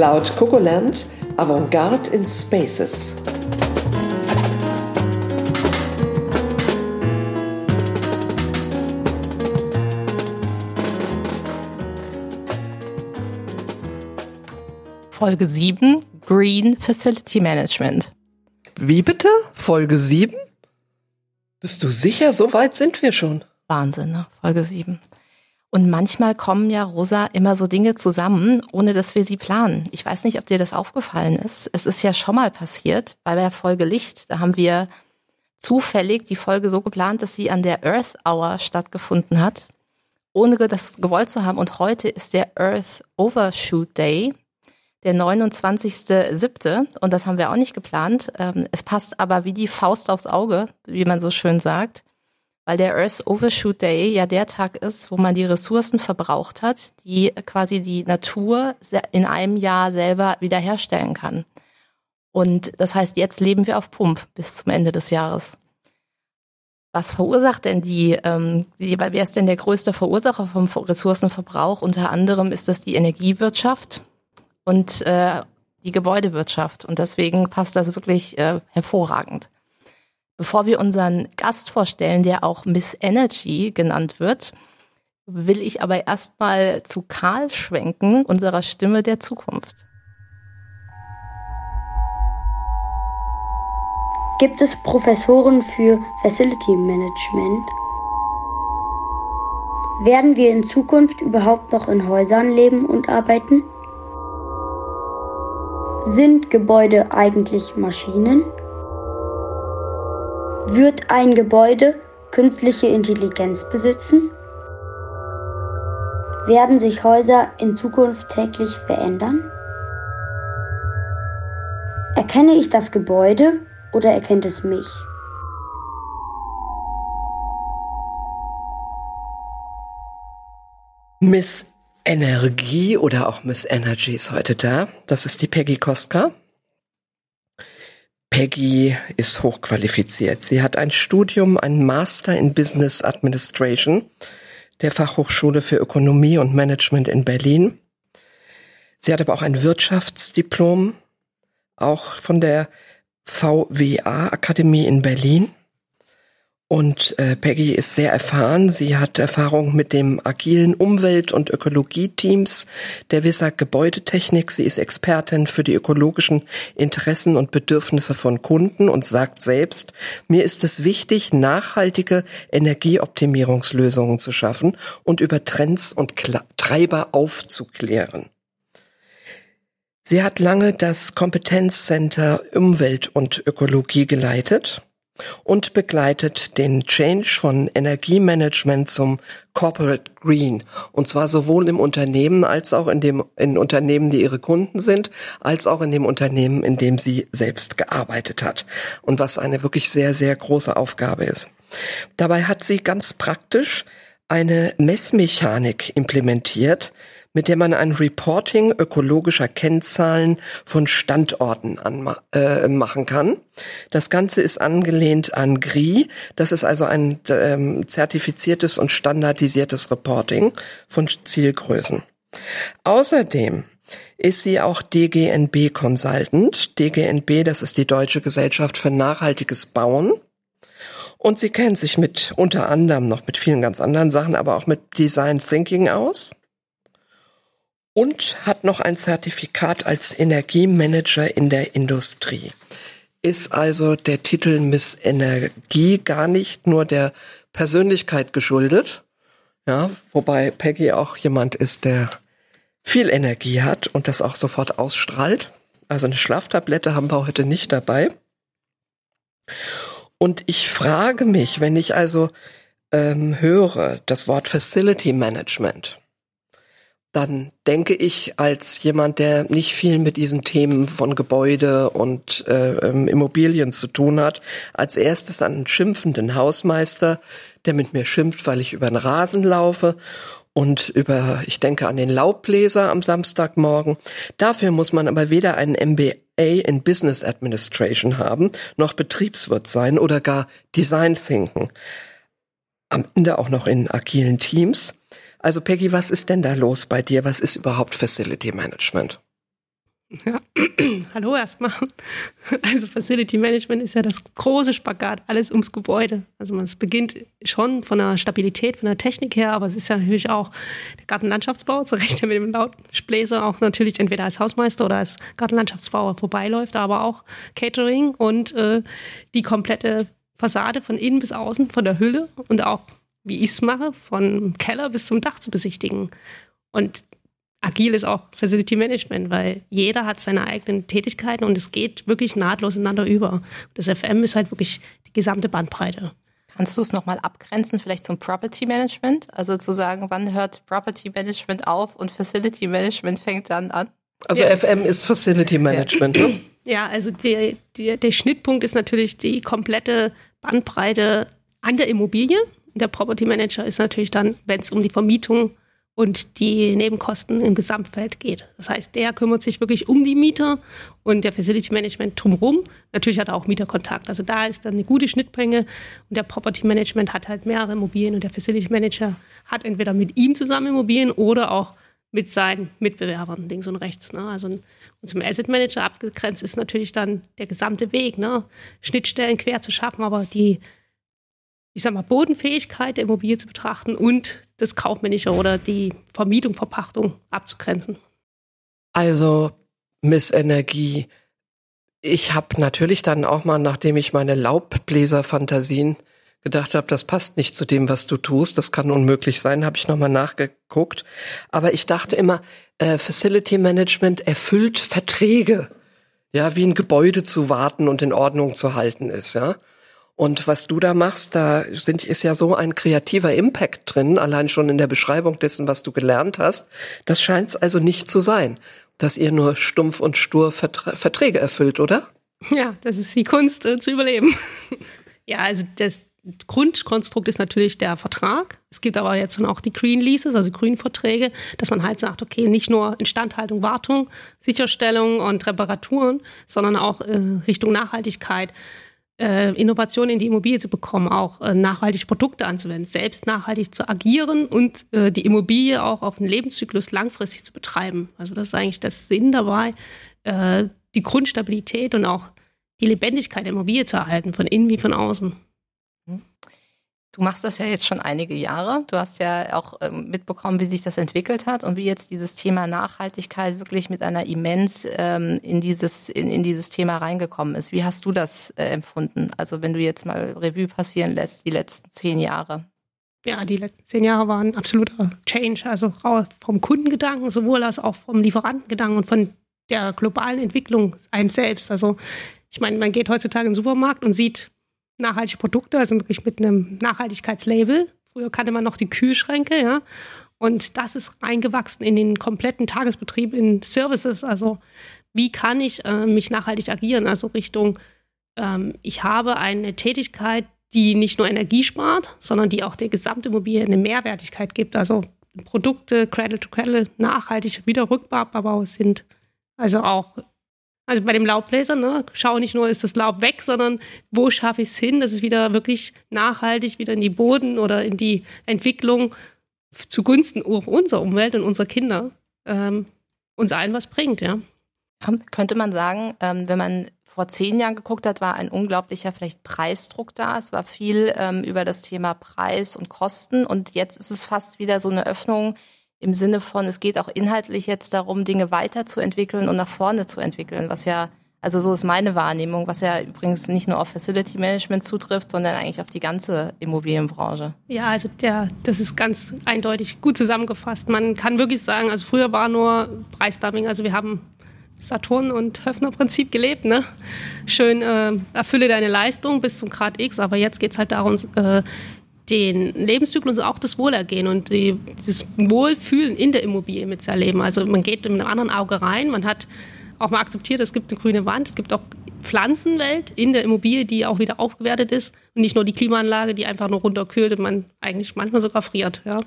Cloud Cocoland Avantgarde in Spaces. Folge 7 Green Facility Management. Wie bitte? Folge 7? Bist du sicher? So weit sind wir schon. Wahnsinn, ne? Folge 7. Und manchmal kommen ja, Rosa, immer so Dinge zusammen, ohne dass wir sie planen. Ich weiß nicht, ob dir das aufgefallen ist. Es ist ja schon mal passiert bei der Folge Licht. Da haben wir zufällig die Folge so geplant, dass sie an der Earth Hour stattgefunden hat, ohne das gewollt zu haben. Und heute ist der Earth Overshoot Day der 29.7. und das haben wir auch nicht geplant. Ähm, es passt aber wie die Faust aufs Auge, wie man so schön sagt, weil der Earth Overshoot Day ja der Tag ist, wo man die Ressourcen verbraucht hat, die quasi die Natur in einem Jahr selber wiederherstellen kann. Und das heißt, jetzt leben wir auf Pump bis zum Ende des Jahres. Was verursacht denn die, ähm, die, wer ist denn der größte Verursacher vom Ressourcenverbrauch? Unter anderem ist das die Energiewirtschaft und äh, die Gebäudewirtschaft. Und deswegen passt das wirklich äh, hervorragend. Bevor wir unseren Gast vorstellen, der auch Miss Energy genannt wird, will ich aber erstmal zu Karl schwenken, unserer Stimme der Zukunft. Gibt es Professoren für Facility Management? Werden wir in Zukunft überhaupt noch in Häusern leben und arbeiten? Sind Gebäude eigentlich Maschinen? Wird ein Gebäude künstliche Intelligenz besitzen? Werden sich Häuser in Zukunft täglich verändern? Erkenne ich das Gebäude oder erkennt es mich? Miss Energie oder auch Miss Energy ist heute da. Das ist die Peggy Kostka. Peggy ist hochqualifiziert. Sie hat ein Studium, ein Master in Business Administration der Fachhochschule für Ökonomie und Management in Berlin. Sie hat aber auch ein Wirtschaftsdiplom, auch von der VWA Akademie in Berlin. Und äh, Peggy ist sehr erfahren. Sie hat Erfahrung mit dem agilen Umwelt- und Ökologieteams der WISAG Gebäudetechnik. Sie ist Expertin für die ökologischen Interessen und Bedürfnisse von Kunden und sagt selbst, mir ist es wichtig, nachhaltige Energieoptimierungslösungen zu schaffen und über Trends und Kla Treiber aufzuklären. Sie hat lange das Kompetenzcenter Umwelt und Ökologie geleitet und begleitet den Change von Energiemanagement zum Corporate Green. Und zwar sowohl im Unternehmen als auch in dem, in Unternehmen, die ihre Kunden sind, als auch in dem Unternehmen, in dem sie selbst gearbeitet hat. Und was eine wirklich sehr, sehr große Aufgabe ist. Dabei hat sie ganz praktisch eine Messmechanik implementiert, mit der man ein Reporting ökologischer Kennzahlen von Standorten äh, machen kann. Das Ganze ist angelehnt an GRI. Das ist also ein ähm, zertifiziertes und standardisiertes Reporting von Zielgrößen. Außerdem ist sie auch DGNB Consultant. DGNB, das ist die Deutsche Gesellschaft für nachhaltiges Bauen. Und sie kennt sich mit unter anderem noch mit vielen ganz anderen Sachen, aber auch mit Design Thinking aus und hat noch ein Zertifikat als Energiemanager in der Industrie. Ist also der Titel Miss Energie gar nicht nur der Persönlichkeit geschuldet, ja, wobei Peggy auch jemand ist, der viel Energie hat und das auch sofort ausstrahlt. Also eine Schlaftablette haben wir heute nicht dabei. Und ich frage mich, wenn ich also ähm, höre das Wort Facility Management, dann denke ich als jemand, der nicht viel mit diesen Themen von Gebäude und äh, ähm, Immobilien zu tun hat, als erstes an einen schimpfenden Hausmeister, der mit mir schimpft, weil ich über den Rasen laufe und über, ich denke an den Laubbläser am Samstagmorgen. Dafür muss man aber weder einen MBA in Business Administration haben, noch Betriebswirt sein oder gar Design Thinken. Am Ende auch noch in agilen Teams. Also Peggy, was ist denn da los bei dir? Was ist überhaupt Facility Management? Ja, hallo erstmal. Also Facility Management ist ja das große Spagat, alles ums Gebäude. Also es beginnt schon von der Stabilität, von der Technik her, aber es ist ja natürlich auch der Gartenlandschaftsbau, zu Recht mit dem Lautbläser auch natürlich entweder als Hausmeister oder als Gartenlandschaftsbauer vorbeiläuft, aber auch Catering und äh, die komplette Fassade von innen bis außen, von der Hülle und auch, wie ich es mache, von Keller bis zum Dach zu besichtigen. Und agil ist auch Facility Management, weil jeder hat seine eigenen Tätigkeiten und es geht wirklich nahtlos ineinander über. Das FM ist halt wirklich die gesamte Bandbreite. Kannst du es nochmal abgrenzen, vielleicht zum Property Management? Also zu sagen, wann hört Property Management auf und Facility Management fängt dann an? Also ja. FM ist Facility Management, ja. ne? Ja, also der, der, der Schnittpunkt ist natürlich die komplette Bandbreite an der Immobilie. Der Property Manager ist natürlich dann, wenn es um die Vermietung und die Nebenkosten im Gesamtfeld geht. Das heißt, der kümmert sich wirklich um die Mieter und der Facility Management drumherum. Natürlich hat er auch Mieterkontakt. Also da ist dann eine gute Schnittmenge und der Property Management hat halt mehrere Immobilien und der Facility Manager hat entweder mit ihm zusammen Immobilien oder auch mit seinen Mitbewerbern links und rechts. Ne? Also und zum Asset Manager abgegrenzt ist natürlich dann der gesamte Weg, ne? Schnittstellen quer zu schaffen, aber die ich sag mal, Bodenfähigkeit der Immobilie zu betrachten und das Kaufmännische oder die Vermietung, Verpachtung abzugrenzen. Also, Miss Energie, ich habe natürlich dann auch mal, nachdem ich meine Laubbläser-Fantasien gedacht habe, das passt nicht zu dem, was du tust, das kann unmöglich sein, habe ich nochmal nachgeguckt. Aber ich dachte immer, äh, Facility Management erfüllt Verträge, ja, wie ein Gebäude zu warten und in Ordnung zu halten ist, ja. Und was du da machst, da sind, ist ja so ein kreativer Impact drin, allein schon in der Beschreibung dessen, was du gelernt hast. Das scheint es also nicht zu sein, dass ihr nur stumpf und stur Vertra Verträge erfüllt, oder? Ja, das ist die Kunst äh, zu überleben. ja, also das Grundkonstrukt ist natürlich der Vertrag. Es gibt aber jetzt schon auch die Green Leases, also Grünverträge, dass man halt sagt, okay, nicht nur Instandhaltung, Wartung, Sicherstellung und Reparaturen, sondern auch äh, Richtung Nachhaltigkeit äh, Innovation in die Immobilie zu bekommen, auch äh, nachhaltige Produkte anzuwenden, selbst nachhaltig zu agieren und äh, die Immobilie auch auf den Lebenszyklus langfristig zu betreiben. Also das ist eigentlich der Sinn dabei, äh, die Grundstabilität und auch die Lebendigkeit der Immobilie zu erhalten, von innen wie von außen. Mhm. Du machst das ja jetzt schon einige Jahre. Du hast ja auch ähm, mitbekommen, wie sich das entwickelt hat und wie jetzt dieses Thema Nachhaltigkeit wirklich mit einer immens ähm, in dieses in, in dieses Thema reingekommen ist. Wie hast du das äh, empfunden? Also wenn du jetzt mal Revue passieren lässt, die letzten zehn Jahre. Ja, die letzten zehn Jahre waren absoluter Change. Also vom Kundengedanken sowohl als auch vom Lieferantengedanken und von der globalen Entwicklung eins selbst. Also ich meine, man geht heutzutage in den Supermarkt und sieht nachhaltige Produkte, also wirklich mit einem Nachhaltigkeitslabel. Früher kannte man noch die Kühlschränke, ja. Und das ist reingewachsen in den kompletten Tagesbetrieb in Services. Also wie kann ich äh, mich nachhaltig agieren? Also Richtung, ähm, ich habe eine Tätigkeit, die nicht nur Energie spart, sondern die auch der Gesamtimmobilie eine Mehrwertigkeit gibt. Also Produkte, Cradle to Cradle, nachhaltig wieder rückbaubar sind. Also auch also bei dem Laubbläser, ne, schau nicht nur, ist das Laub weg, sondern wo schaffe ich es hin, dass es wieder wirklich nachhaltig wieder in die Boden oder in die Entwicklung zugunsten unserer Umwelt und unserer Kinder ähm, uns allen was bringt, ja. Könnte man sagen, ähm, wenn man vor zehn Jahren geguckt hat, war ein unglaublicher vielleicht Preisdruck da. Es war viel ähm, über das Thema Preis und Kosten und jetzt ist es fast wieder so eine Öffnung im Sinne von, es geht auch inhaltlich jetzt darum, Dinge weiterzuentwickeln und nach vorne zu entwickeln, was ja, also so ist meine Wahrnehmung, was ja übrigens nicht nur auf Facility Management zutrifft, sondern eigentlich auf die ganze Immobilienbranche. Ja, also der, das ist ganz eindeutig gut zusammengefasst. Man kann wirklich sagen, also früher war nur Preisdumping, also wir haben Saturn und Höfner Prinzip gelebt, ne? Schön äh, erfülle deine Leistung bis zum Grad X, aber jetzt geht es halt darum, äh, den Lebenszyklus und auch das Wohlergehen und die, das Wohlfühlen in der Immobilie mitzuerleben. Also man geht mit einem anderen Auge rein, man hat auch mal akzeptiert, es gibt eine grüne Wand, es gibt auch Pflanzenwelt in der Immobilie, die auch wieder aufgewertet ist und nicht nur die Klimaanlage, die einfach nur runterkühlt und man eigentlich manchmal sogar friert. Ja.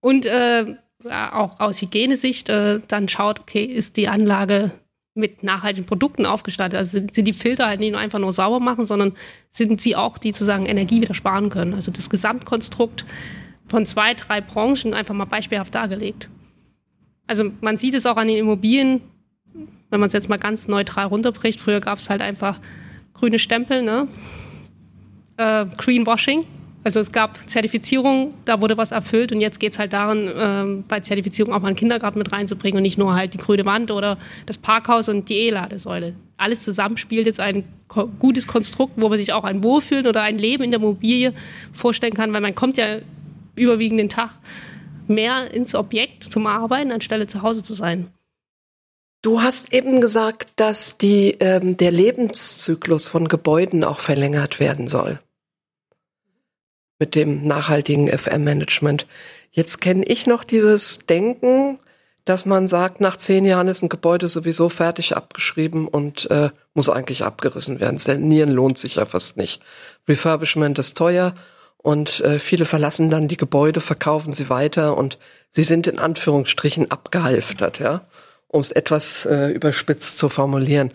Und äh, auch aus Hygienesicht äh, dann schaut, okay, ist die Anlage mit nachhaltigen Produkten aufgestattet. Also sind, sind die Filter halt nicht nur einfach nur sauber machen, sondern sind sie auch, die sozusagen Energie wieder sparen können. Also das Gesamtkonstrukt von zwei, drei Branchen einfach mal beispielhaft dargelegt. Also man sieht es auch an den Immobilien, wenn man es jetzt mal ganz neutral runterbricht, früher gab es halt einfach grüne Stempel, ne? Äh, Greenwashing. Also es gab Zertifizierung, da wurde was erfüllt und jetzt geht es halt daran, äh, bei Zertifizierung auch mal einen Kindergarten mit reinzubringen und nicht nur halt die grüne Wand oder das Parkhaus und die E-Ladesäule. Alles zusammen spielt jetzt ein gutes Konstrukt, wo man sich auch ein Wohlfühlen oder ein Leben in der Immobilie vorstellen kann, weil man kommt ja überwiegend den Tag mehr ins Objekt zum Arbeiten, anstelle zu Hause zu sein. Du hast eben gesagt, dass die, ähm, der Lebenszyklus von Gebäuden auch verlängert werden soll mit dem nachhaltigen FM-Management. Jetzt kenne ich noch dieses Denken, dass man sagt, nach zehn Jahren ist ein Gebäude sowieso fertig abgeschrieben und äh, muss eigentlich abgerissen werden. Sanieren lohnt sich ja fast nicht. Refurbishment ist teuer und äh, viele verlassen dann die Gebäude, verkaufen sie weiter und sie sind in Anführungsstrichen abgehalftert, ja, um es etwas äh, überspitzt zu formulieren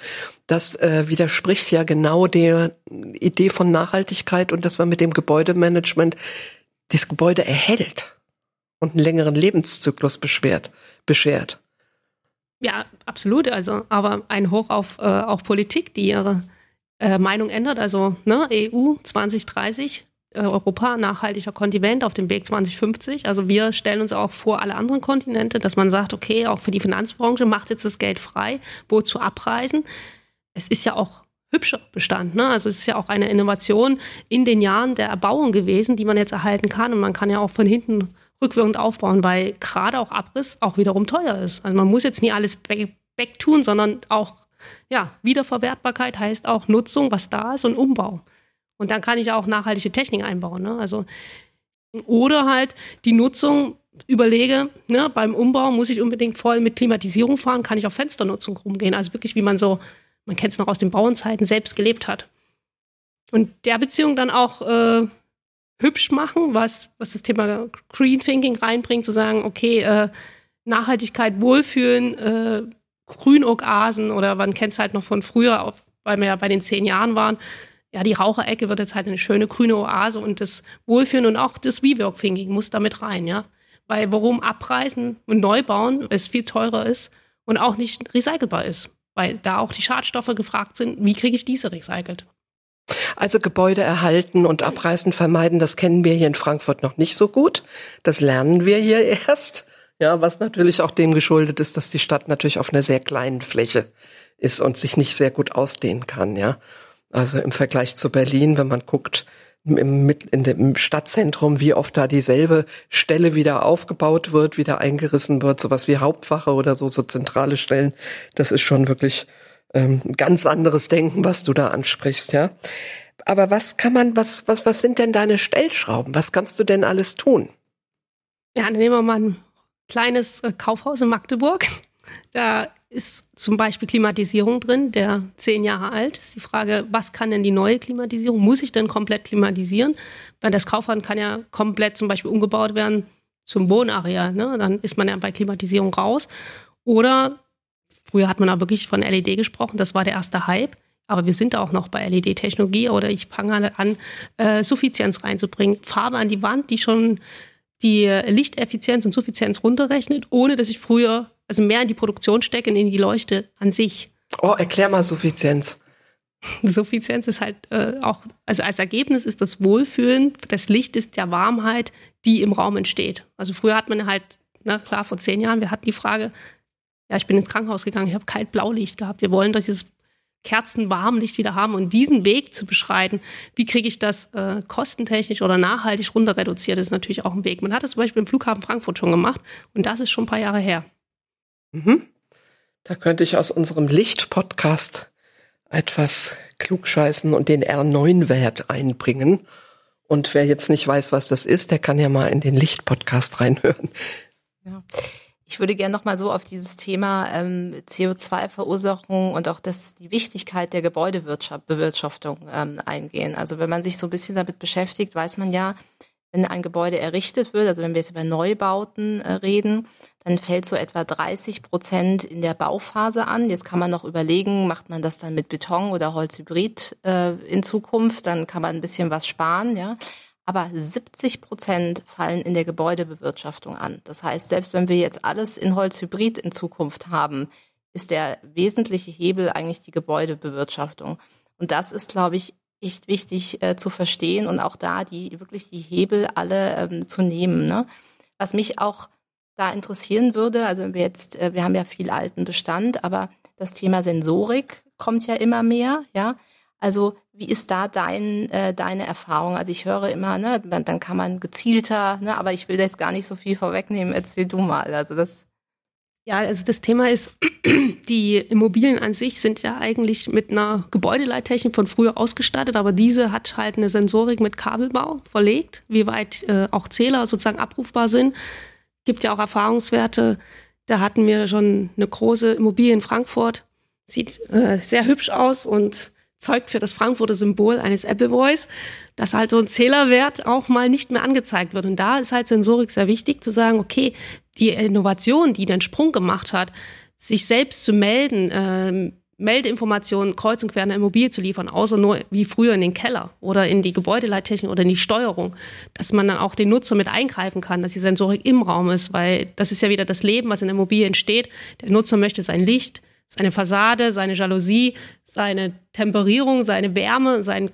das äh, widerspricht ja genau der Idee von Nachhaltigkeit und dass man mit dem Gebäudemanagement das Gebäude erhält und einen längeren Lebenszyklus beschwert, beschert. Ja, absolut. Also, aber ein Hoch auf äh, auch Politik, die ihre äh, Meinung ändert. Also ne, EU 2030, äh, Europa nachhaltiger Kontinent auf dem Weg 2050. Also wir stellen uns auch vor alle anderen Kontinente, dass man sagt, okay, auch für die Finanzbranche macht jetzt das Geld frei, wozu abreisen es ist ja auch hübscher Bestand. Ne? Also es ist ja auch eine Innovation in den Jahren der Erbauung gewesen, die man jetzt erhalten kann. Und man kann ja auch von hinten rückwirkend aufbauen, weil gerade auch Abriss auch wiederum teuer ist. Also man muss jetzt nie alles wegtun, sondern auch ja, Wiederverwertbarkeit heißt auch Nutzung, was da ist und Umbau. Und dann kann ich auch nachhaltige Technik einbauen. Ne? Also, oder halt die Nutzung überlege, ne, beim Umbau muss ich unbedingt voll mit Klimatisierung fahren, kann ich auf Fensternutzung rumgehen. Also wirklich, wie man so man kennt es noch aus den Bauernzeiten, selbst gelebt hat. Und der Beziehung dann auch äh, hübsch machen, was, was das Thema Green Thinking reinbringt, zu sagen, okay, äh, Nachhaltigkeit, Wohlfühlen, äh, Grünoasen oder man kennt es halt noch von früher, auf, weil wir ja bei den zehn Jahren waren, ja, die Raucherecke wird jetzt halt eine schöne grüne Oase und das Wohlfühlen und auch das WeWork-Thinking muss damit rein, ja. Weil warum abreißen und neu bauen, es viel teurer ist und auch nicht recycelbar ist weil da auch die Schadstoffe gefragt sind, wie kriege ich diese recycelt? Also Gebäude erhalten und abreißen vermeiden, das kennen wir hier in Frankfurt noch nicht so gut. Das lernen wir hier erst. Ja, was natürlich auch dem geschuldet ist, dass die Stadt natürlich auf einer sehr kleinen Fläche ist und sich nicht sehr gut ausdehnen kann, ja. Also im Vergleich zu Berlin, wenn man guckt, im, in dem Stadtzentrum, wie oft da dieselbe Stelle wieder aufgebaut wird, wieder eingerissen wird, sowas wie Hauptwache oder so, so zentrale Stellen. Das ist schon wirklich ähm, ganz anderes Denken, was du da ansprichst, ja. Aber was kann man, was, was, was sind denn deine Stellschrauben? Was kannst du denn alles tun? Ja, dann nehmen wir mal ein kleines äh, Kaufhaus in Magdeburg. Da ist zum Beispiel Klimatisierung drin, der zehn Jahre alt. Ist die Frage, was kann denn die neue Klimatisierung? Muss ich denn komplett klimatisieren? Weil das Kaufhaus kann ja komplett zum Beispiel umgebaut werden zum Wohnareal. Ne? Dann ist man ja bei Klimatisierung raus. Oder früher hat man auch wirklich von LED gesprochen, das war der erste Hype. Aber wir sind auch noch bei LED-Technologie oder ich fange an, äh, Suffizienz reinzubringen. Farbe an die Wand, die schon die Lichteffizienz und Suffizienz runterrechnet, ohne dass ich früher also mehr in die Produktion stecken, in die Leuchte an sich. Oh, erklär mal Suffizienz. Suffizienz ist halt äh, auch, also als Ergebnis ist das Wohlfühlen, das Licht ist der Warmheit, die im Raum entsteht. Also früher hat man halt, na klar, vor zehn Jahren, wir hatten die Frage, ja, ich bin ins Krankenhaus gegangen, ich habe kalt Blaulicht gehabt. Wir wollen dieses Kerzenwarmlicht wieder haben und diesen Weg zu beschreiten, wie kriege ich das äh, kostentechnisch oder nachhaltig runter reduziert, ist natürlich auch ein Weg. Man hat das zum Beispiel im Flughafen Frankfurt schon gemacht und das ist schon ein paar Jahre her. Mhm. Da könnte ich aus unserem Licht-Podcast etwas klugscheißen und den R9-Wert einbringen. Und wer jetzt nicht weiß, was das ist, der kann ja mal in den Licht-Podcast reinhören. Ja. Ich würde gerne noch mal so auf dieses Thema ähm, CO2-Verursachung und auch das, die Wichtigkeit der Gebäudebewirtschaftung ähm, eingehen. Also wenn man sich so ein bisschen damit beschäftigt, weiß man ja, wenn ein Gebäude errichtet wird, also wenn wir jetzt über Neubauten äh, reden, dann fällt so etwa 30 Prozent in der Bauphase an. Jetzt kann man noch überlegen, macht man das dann mit Beton oder Holzhybrid äh, in Zukunft, dann kann man ein bisschen was sparen, ja. Aber 70 Prozent fallen in der Gebäudebewirtschaftung an. Das heißt, selbst wenn wir jetzt alles in Holzhybrid in Zukunft haben, ist der wesentliche Hebel eigentlich die Gebäudebewirtschaftung. Und das ist, glaube ich, echt wichtig äh, zu verstehen und auch da die wirklich die Hebel alle ähm, zu nehmen. Ne? Was mich auch da interessieren würde, also wir jetzt, äh, wir haben ja viel alten Bestand, aber das Thema Sensorik kommt ja immer mehr, ja. Also wie ist da dein, äh, deine Erfahrung? Also ich höre immer, ne, dann kann man gezielter, ne, aber ich will jetzt gar nicht so viel vorwegnehmen. Erzähl du mal. Also das ja, also das Thema ist, die Immobilien an sich sind ja eigentlich mit einer Gebäudeleittechnik von früher ausgestattet, aber diese hat halt eine Sensorik mit Kabelbau verlegt, wie weit äh, auch Zähler sozusagen abrufbar sind. Gibt ja auch Erfahrungswerte. Da hatten wir schon eine große Immobilie in Frankfurt, sieht äh, sehr hübsch aus und zeugt für das Frankfurter Symbol eines Apple Boys, dass halt so ein Zählerwert auch mal nicht mehr angezeigt wird. Und da ist halt Sensorik sehr wichtig zu sagen, okay, die Innovation, die den Sprung gemacht hat, sich selbst zu melden, ähm, Meldeinformationen kreuz und quer in der Immobilie zu liefern, außer nur wie früher in den Keller oder in die Gebäudeleittechnik oder in die Steuerung, dass man dann auch den Nutzer mit eingreifen kann, dass die Sensorik im Raum ist, weil das ist ja wieder das Leben, was in der Immobilie entsteht. Der Nutzer möchte sein Licht, seine Fassade, seine Jalousie, seine Temperierung, seine Wärme, sein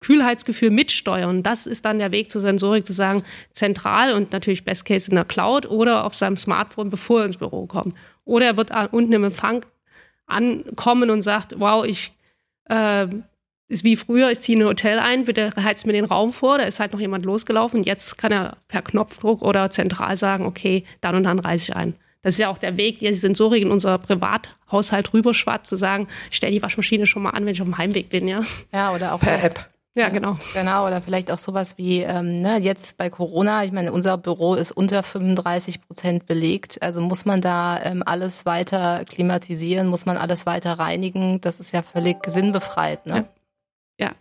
Kühlheitsgefühl mitsteuern. Das ist dann der Weg zur Sensorik, zu sagen, zentral und natürlich Best Case in der Cloud oder auf seinem Smartphone, bevor er ins Büro kommt. Oder er wird unten im Empfang ankommen und sagt, wow, ich äh, ist wie früher, ich ziehe ein Hotel ein, bitte heizt mir den Raum vor, da ist halt noch jemand losgelaufen. Jetzt kann er per Knopfdruck oder zentral sagen, okay, dann und dann reise ich ein. Das ist ja auch der Weg, die Sensorik in unser Privathaushalt rüberschwappt, zu sagen, stell die Waschmaschine schon mal an, wenn ich auf dem Heimweg bin, ja. Ja, oder auch per App. Ja, genau. Genau, oder vielleicht auch sowas wie ähm, ne, jetzt bei Corona, ich meine, unser Büro ist unter 35 Prozent belegt. Also muss man da ähm, alles weiter klimatisieren, muss man alles weiter reinigen. Das ist ja völlig sinnbefreit. Ne? Ja. ja.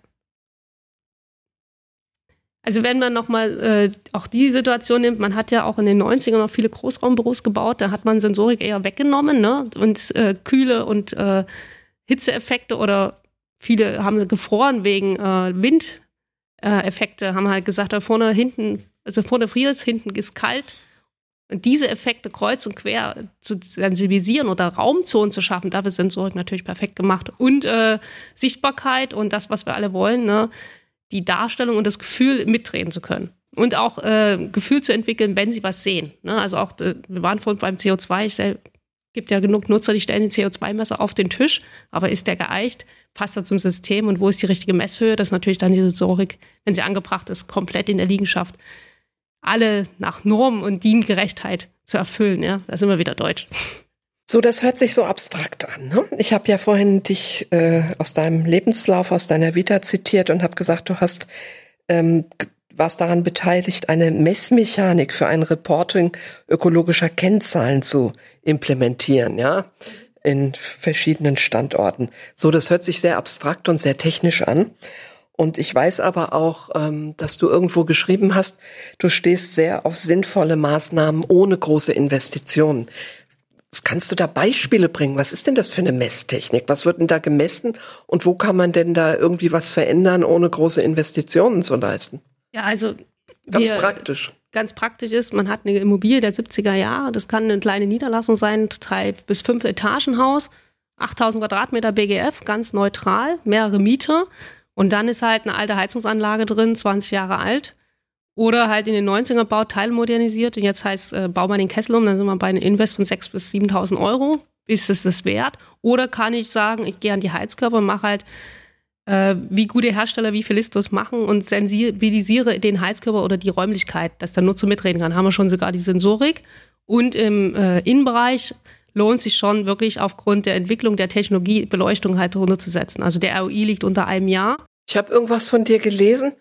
Also wenn man nochmal äh, auch die Situation nimmt, man hat ja auch in den 90ern noch viele Großraumbüros gebaut, da hat man Sensorik eher weggenommen ne? und äh, Kühle und äh, Hitzeeffekte oder viele haben gefroren wegen äh, Windeffekte, haben halt gesagt, da vorne hinten, also vorne friert es, hinten ist kalt. Und diese Effekte kreuz und quer zu sensibilisieren oder Raumzonen zu schaffen, dafür ist Sensorik natürlich perfekt gemacht. Und äh, Sichtbarkeit und das, was wir alle wollen, ne? die Darstellung und das Gefühl mitreden zu können. Und auch äh, Gefühl zu entwickeln, wenn sie was sehen. Ne? Also auch, äh, wir waren vorhin beim CO2, ich gibt ja genug Nutzer, die stellen den CO2-Messer auf den Tisch, aber ist der geeicht? Passt er zum System und wo ist die richtige Messhöhe? Das ist natürlich dann die Sensorik, wenn sie angebracht ist, komplett in der Liegenschaft, alle nach Norm und Diengerechtheit zu erfüllen. Ja, da sind wir wieder deutsch. So, das hört sich so abstrakt an. Ne? Ich habe ja vorhin dich äh, aus deinem Lebenslauf, aus deiner Vita zitiert und habe gesagt, du hast ähm, warst daran beteiligt, eine Messmechanik für ein Reporting ökologischer Kennzahlen zu implementieren, ja, in verschiedenen Standorten. So, das hört sich sehr abstrakt und sehr technisch an. Und ich weiß aber auch, ähm, dass du irgendwo geschrieben hast, du stehst sehr auf sinnvolle Maßnahmen ohne große Investitionen. Kannst du da Beispiele bringen? Was ist denn das für eine Messtechnik? Was wird denn da gemessen? Und wo kann man denn da irgendwie was verändern, ohne große Investitionen zu leisten? Ja, also ganz praktisch. Ganz praktisch ist, man hat eine Immobilie der 70er Jahre. Das kann eine kleine Niederlassung sein, drei bis fünf Etagenhaus, 8000 Quadratmeter BGF, ganz neutral, mehrere Mieter. Und dann ist halt eine alte Heizungsanlage drin, 20 Jahre alt. Oder halt in den 90er Bau teilmodernisiert und jetzt heißt, äh, bau mal den Kessel um, dann sind wir bei einem Invest von 6.000 bis 7.000 Euro. Ist es das wert? Oder kann ich sagen, ich gehe an die Heizkörper und mache halt, wie gute Hersteller wie Philistus machen und sensibilisiere den Heizkörper oder die Räumlichkeit, dass der Nutzer mitreden kann. Haben wir schon sogar die Sensorik. Und im äh, Innenbereich lohnt sich schon wirklich aufgrund der Entwicklung der Technologie Beleuchtung halt runterzusetzen. Also der ROI liegt unter einem Jahr. Ich habe irgendwas von dir gelesen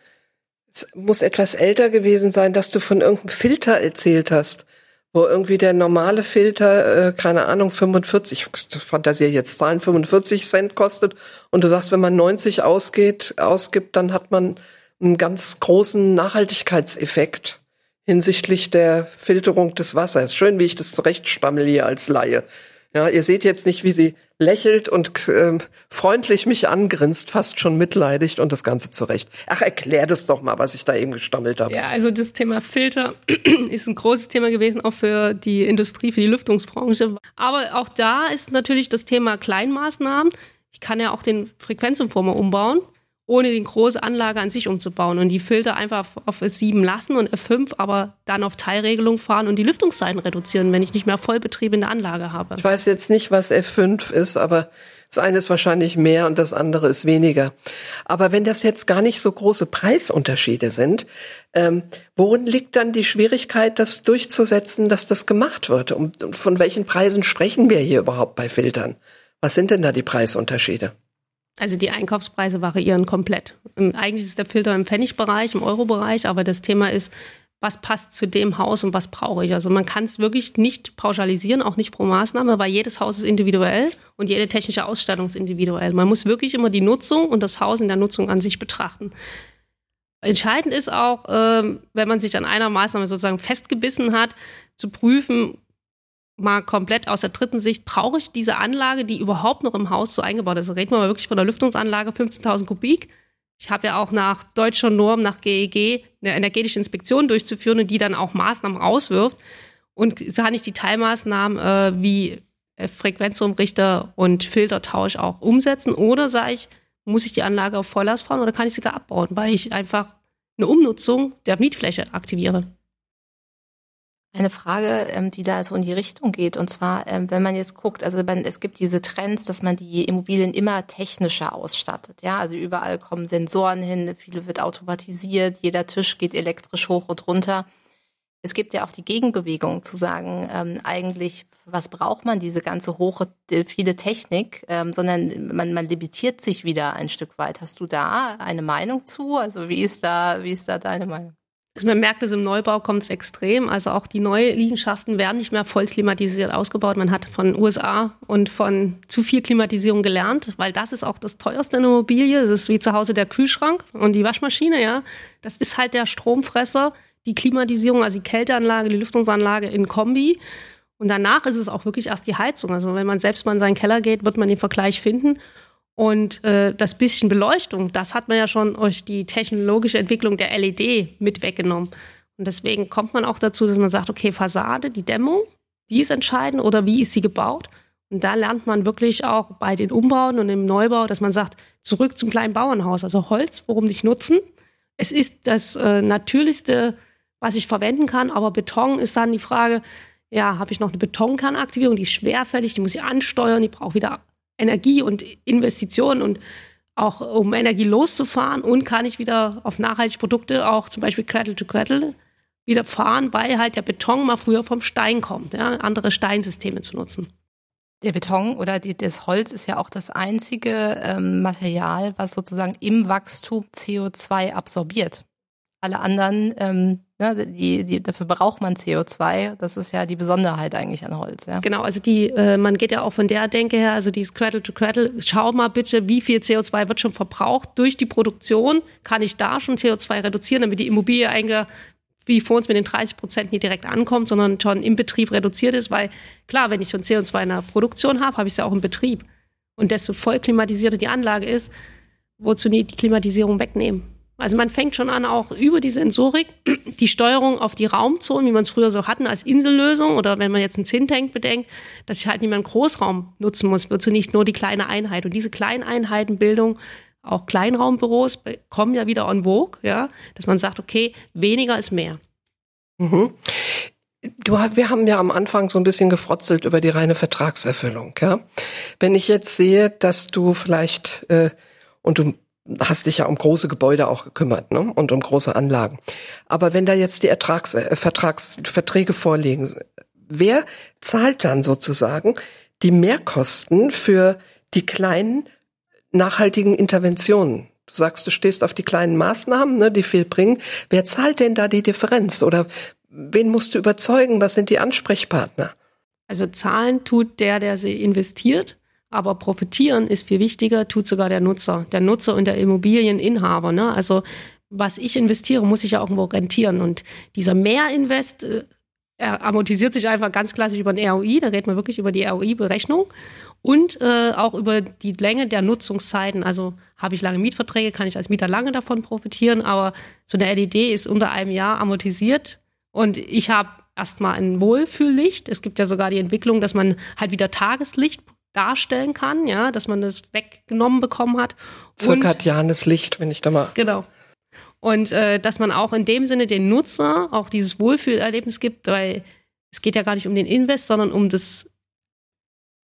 es muss etwas älter gewesen sein, dass du von irgendeinem Filter erzählt hast, wo irgendwie der normale Filter, äh, keine Ahnung, 45, ich fantasiere jetzt Zahlen, 45 Cent kostet und du sagst, wenn man 90 ausgeht, ausgibt, dann hat man einen ganz großen Nachhaltigkeitseffekt hinsichtlich der Filterung des Wassers. Schön, wie ich das zurechtstammel hier als Laie. Ja, ihr seht jetzt nicht, wie sie lächelt und äh, freundlich mich angrinst, fast schon mitleidigt und das Ganze zurecht. Ach, erklär das doch mal, was ich da eben gestammelt habe. Ja, also das Thema Filter ist ein großes Thema gewesen, auch für die Industrie, für die Lüftungsbranche. Aber auch da ist natürlich das Thema Kleinmaßnahmen. Ich kann ja auch den Frequenzumformer umbauen ohne die große Anlage an sich umzubauen und die Filter einfach auf S7 lassen und F5 aber dann auf Teilregelung fahren und die Lüftungszeiten reduzieren, wenn ich nicht mehr Vollbetrieb in der Anlage habe. Ich weiß jetzt nicht, was F5 ist, aber das eine ist wahrscheinlich mehr und das andere ist weniger. Aber wenn das jetzt gar nicht so große Preisunterschiede sind, ähm, worin liegt dann die Schwierigkeit, das durchzusetzen, dass das gemacht wird? Und von welchen Preisen sprechen wir hier überhaupt bei Filtern? Was sind denn da die Preisunterschiede? Also die Einkaufspreise variieren komplett. Und eigentlich ist der Filter im Pfennigbereich, im Euro-Bereich, aber das Thema ist, was passt zu dem Haus und was brauche ich. Also man kann es wirklich nicht pauschalisieren, auch nicht pro Maßnahme, weil jedes Haus ist individuell und jede technische Ausstattung ist individuell. Man muss wirklich immer die Nutzung und das Haus in der Nutzung an sich betrachten. Entscheidend ist auch, ähm, wenn man sich an einer Maßnahme sozusagen festgebissen hat, zu prüfen, mal komplett aus der dritten Sicht, brauche ich diese Anlage, die überhaupt noch im Haus so eingebaut ist? Also reden wir mal wirklich von der Lüftungsanlage, 15.000 Kubik. Ich habe ja auch nach deutscher Norm, nach GEG, eine energetische Inspektion durchzuführen und die dann auch Maßnahmen auswirft. Und kann ich die Teilmaßnahmen äh, wie Frequenzumrichter und Filtertausch auch umsetzen? Oder sage ich, muss ich die Anlage auf Volllast fahren oder kann ich sie gar abbauen, weil ich einfach eine Umnutzung der Mietfläche aktiviere? Eine Frage, ähm, die da so in die Richtung geht, und zwar, ähm, wenn man jetzt guckt, also es gibt diese Trends, dass man die Immobilien immer technischer ausstattet. Ja, also überall kommen Sensoren hin, viel wird automatisiert, jeder Tisch geht elektrisch hoch und runter. Es gibt ja auch die Gegenbewegung zu sagen, ähm, eigentlich, was braucht man diese ganze hohe, viele Technik, sondern man, man limitiert sich wieder ein Stück weit. Hast du da eine Meinung zu? Also wie ist da, wie ist da deine Meinung? Also man merkt es im Neubau kommt es extrem. Also auch die neuen Liegenschaften werden nicht mehr voll klimatisiert ausgebaut. Man hat von USA und von zu viel Klimatisierung gelernt, weil das ist auch das teuerste in der Immobilie. Das ist wie zu Hause der Kühlschrank und die Waschmaschine, ja. Das ist halt der Stromfresser, die Klimatisierung, also die Kälteanlage, die Lüftungsanlage in Kombi. Und danach ist es auch wirklich erst die Heizung. Also wenn man selbst mal in seinen Keller geht, wird man den Vergleich finden. Und äh, das bisschen Beleuchtung, das hat man ja schon durch die technologische Entwicklung der LED mit weggenommen. Und deswegen kommt man auch dazu, dass man sagt, okay, Fassade, die Dämmung, die ist entscheidend oder wie ist sie gebaut? Und da lernt man wirklich auch bei den Umbauten und im Neubau, dass man sagt, zurück zum kleinen Bauernhaus. Also Holz, warum nicht nutzen? Es ist das äh, Natürlichste, was ich verwenden kann, aber Beton ist dann die Frage, ja, habe ich noch eine Betonkernaktivierung, die ist schwerfällig, die muss ich ansteuern, die braucht wieder Energie und Investitionen und auch um Energie loszufahren und kann ich wieder auf nachhaltige Produkte, auch zum Beispiel Cradle to Cradle, wieder fahren, weil halt der Beton mal früher vom Stein kommt, ja, andere Steinsysteme zu nutzen. Der Beton oder die, das Holz ist ja auch das einzige ähm, Material, was sozusagen im Wachstum CO2 absorbiert. Alle anderen ähm, Ne, die, die, dafür braucht man CO2. Das ist ja die Besonderheit eigentlich an Holz. Ja. Genau, also die, äh, man geht ja auch von der Denke her, also dieses Cradle to Cradle. Schau mal bitte, wie viel CO2 wird schon verbraucht durch die Produktion. Kann ich da schon CO2 reduzieren, damit die Immobilie eigentlich wie vor uns mit den 30 Prozent nicht direkt ankommt, sondern schon im Betrieb reduziert ist, weil klar, wenn ich schon CO2 in der Produktion habe, habe ich es ja auch im Betrieb. Und desto voll klimatisierter die Anlage ist, wozu nicht die Klimatisierung wegnehmen. Also man fängt schon an, auch über die Sensorik die Steuerung auf die Raumzonen, wie man es früher so hatten, als Insellösung oder wenn man jetzt einen Zintank bedenkt, dass ich halt nicht mehr einen Großraum nutzen muss, so nicht nur die kleine Einheit. Und diese Kleineinheitenbildung, auch Kleinraumbüros kommen ja wieder on vogue, ja, dass man sagt, okay, weniger ist mehr. Mhm. Du, wir haben ja am Anfang so ein bisschen gefrotzelt über die reine Vertragserfüllung. Ja? Wenn ich jetzt sehe, dass du vielleicht äh, und du hast dich ja um große Gebäude auch gekümmert ne? und um große Anlagen. Aber wenn da jetzt die Ertrags, äh, Vertrags, Verträge vorliegen, wer zahlt dann sozusagen die Mehrkosten für die kleinen nachhaltigen Interventionen? Du sagst, du stehst auf die kleinen Maßnahmen, ne, die viel bringen. Wer zahlt denn da die Differenz? Oder wen musst du überzeugen? Was sind die Ansprechpartner? Also zahlen tut der, der sie investiert. Aber profitieren ist viel wichtiger, tut sogar der Nutzer. Der Nutzer und der Immobilieninhaber. Ne? Also was ich investiere, muss ich ja auch irgendwo rentieren. Und dieser Mehrinvest äh, er amortisiert sich einfach ganz klassisch über den ROI, da reden wir wirklich über die ROI-Berechnung und äh, auch über die Länge der Nutzungszeiten. Also habe ich lange Mietverträge, kann ich als Mieter lange davon profitieren, aber so eine LED ist unter einem Jahr amortisiert und ich habe erstmal ein Wohlfühllicht. Es gibt ja sogar die Entwicklung, dass man halt wieder Tageslicht darstellen kann, ja, dass man das weggenommen bekommen hat. Zirkadianes Licht, wenn ich da mal. Genau. Und äh, dass man auch in dem Sinne den Nutzer auch dieses Wohlfühlerlebnis gibt, weil es geht ja gar nicht um den Invest, sondern um das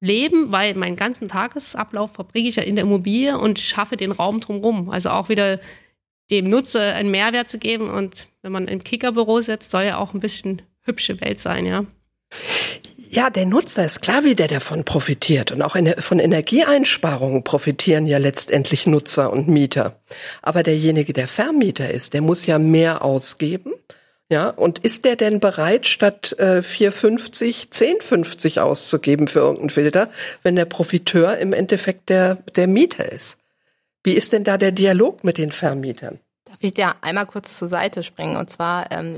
Leben, weil meinen ganzen Tagesablauf verbringe ich ja in der Immobilie und schaffe den Raum drumherum. Also auch wieder dem Nutzer einen Mehrwert zu geben. Und wenn man im Kickerbüro sitzt, soll ja auch ein bisschen hübsche Welt sein, ja. Ja, der Nutzer ist klar, wie der davon profitiert. Und auch von Energieeinsparungen profitieren ja letztendlich Nutzer und Mieter. Aber derjenige, der Vermieter ist, der muss ja mehr ausgeben. Ja, und ist der denn bereit, statt äh, 4,50 10,50 auszugeben für irgendeinen Filter, wenn der Profiteur im Endeffekt der, der Mieter ist? Wie ist denn da der Dialog mit den Vermietern? Ich dir einmal kurz zur Seite springen? Und zwar ähm,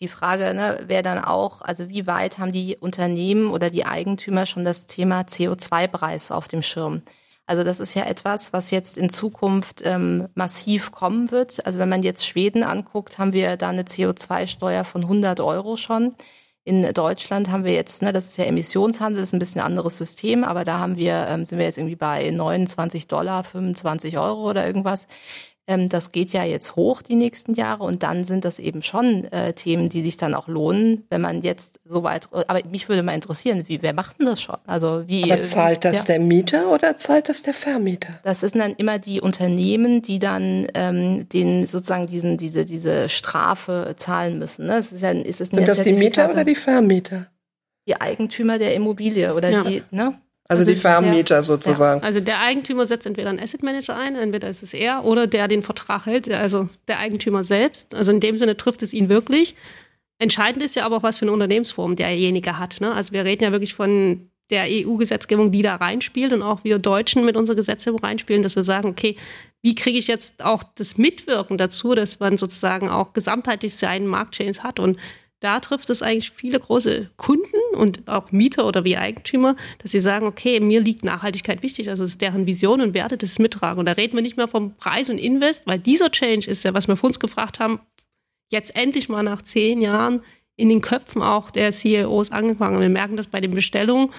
die Frage ne, wäre dann auch, also wie weit haben die Unternehmen oder die Eigentümer schon das Thema CO2-Preis auf dem Schirm? Also das ist ja etwas, was jetzt in Zukunft ähm, massiv kommen wird. Also wenn man jetzt Schweden anguckt, haben wir da eine CO2-Steuer von 100 Euro schon. In Deutschland haben wir jetzt, ne, das ist ja Emissionshandel, das ist ein bisschen anderes System, aber da haben wir, ähm, sind wir jetzt irgendwie bei 29 Dollar, 25 Euro oder irgendwas. Ähm, das geht ja jetzt hoch die nächsten Jahre und dann sind das eben schon äh, Themen, die sich dann auch lohnen, wenn man jetzt so weit. Aber mich würde mal interessieren, wie wer macht denn das schon? Also wie? Aber zahlt das ja. der Mieter oder zahlt das der Vermieter? Das sind dann immer die Unternehmen, die dann ähm, den sozusagen diesen diese diese Strafe zahlen müssen. Ne? Das ist ja, ist es sind das die Mieter oder die Vermieter? Die Eigentümer der Immobilie oder ja. die, ne? Also, also die Vermieter ja, sozusagen. Ja. Also der Eigentümer setzt entweder einen Asset Manager ein, entweder ist es er oder der den Vertrag hält, also der Eigentümer selbst. Also in dem Sinne trifft es ihn wirklich. Entscheidend ist ja aber auch, was für eine Unternehmensform derjenige hat. Ne? Also wir reden ja wirklich von der EU-Gesetzgebung, die da reinspielt und auch wir Deutschen mit unserer Gesetzgebung reinspielen, dass wir sagen, okay, wie kriege ich jetzt auch das Mitwirken dazu, dass man sozusagen auch gesamtheitlich seinen Marktchains hat und da trifft es eigentlich viele große Kunden und auch Mieter oder wie Eigentümer, dass sie sagen, okay, mir liegt Nachhaltigkeit wichtig, also es ist deren Vision und Werte, das mittragen. Und da reden wir nicht mehr vom Preis und Invest, weil dieser Change ist ja, was wir vor uns gefragt haben, jetzt endlich mal nach zehn Jahren in den Köpfen auch der CEOs angefangen. Wir merken das bei den Bestellungen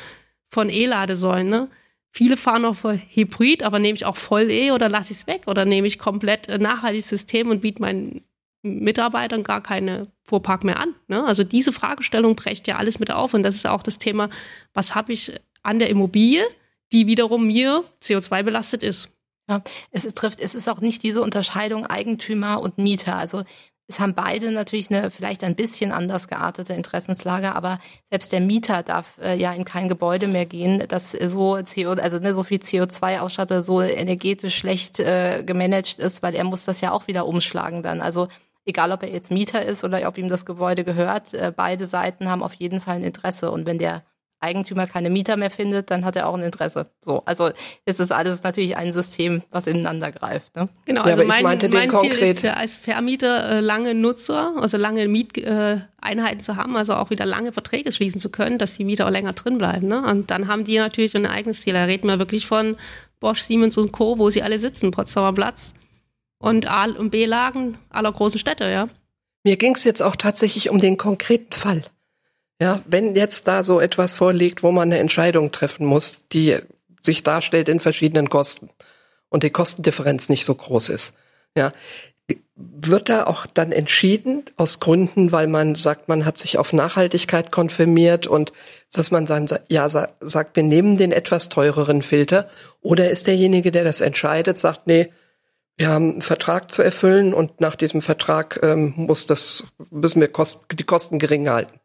von E-Ladesäulen. Ne? Viele fahren auch für Hybrid, aber nehme ich auch voll E oder lasse ich es weg oder nehme ich komplett ein nachhaltiges System und biete meinen Mitarbeitern gar keine Fuhrpark mehr an. Ne? Also diese Fragestellung brecht ja alles mit auf und das ist auch das Thema, was habe ich an der Immobilie, die wiederum mir CO2 belastet ist. Ja, es ist, trifft, es ist auch nicht diese Unterscheidung Eigentümer und Mieter. Also es haben beide natürlich eine vielleicht ein bisschen anders geartete Interessenslage, aber selbst der Mieter darf äh, ja in kein Gebäude mehr gehen, das so CO, also ne, so viel CO2 ausstattet, so energetisch schlecht äh, gemanagt ist, weil er muss das ja auch wieder umschlagen dann. Also egal ob er jetzt Mieter ist oder ob ihm das Gebäude gehört, äh, beide Seiten haben auf jeden Fall ein Interesse. Und wenn der Eigentümer keine Mieter mehr findet, dann hat er auch ein Interesse. So, also es ist alles natürlich ein System, was ineinander greift. Ne? Genau, also ja, mein, mein Ziel konkret. ist ja als Vermieter äh, lange Nutzer, also lange Mieteinheiten äh, zu haben, also auch wieder lange Verträge schließen zu können, dass die Mieter auch länger drin bleiben. Ne? Und dann haben die natürlich ein eigenes Ziel. Da reden wir wirklich von Bosch, Siemens und Co., wo sie alle sitzen, Potsdamer Platz und A- und B-Lagen aller großen Städte, ja. Mir ging es jetzt auch tatsächlich um den konkreten Fall. Ja, wenn jetzt da so etwas vorliegt, wo man eine Entscheidung treffen muss, die sich darstellt in verschiedenen Kosten und die Kostendifferenz nicht so groß ist, ja, wird da auch dann entschieden aus Gründen, weil man sagt, man hat sich auf Nachhaltigkeit konfirmiert und dass man dann ja sagt, wir nehmen den etwas teureren Filter oder ist derjenige, der das entscheidet, sagt, nee, wir haben einen Vertrag zu erfüllen und nach diesem Vertrag ähm, muss das, müssen wir Kost, die Kosten gering halten.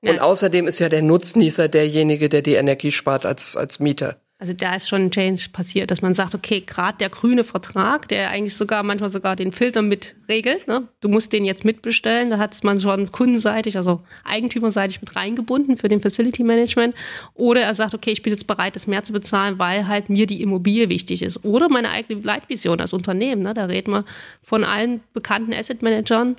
Ja. Und außerdem ist ja der Nutznießer derjenige, der die Energie spart als, als Mieter. Also da ist schon ein Change passiert, dass man sagt, okay, gerade der grüne Vertrag, der eigentlich sogar manchmal sogar den Filter mit regelt, ne? du musst den jetzt mitbestellen, da hat man schon kundenseitig, also eigentümerseitig mit reingebunden für den Facility Management. Oder er sagt, okay, ich bin jetzt bereit, das mehr zu bezahlen, weil halt mir die Immobilie wichtig ist. Oder meine eigene Leitvision als Unternehmen, ne? da reden wir von allen bekannten Asset Managern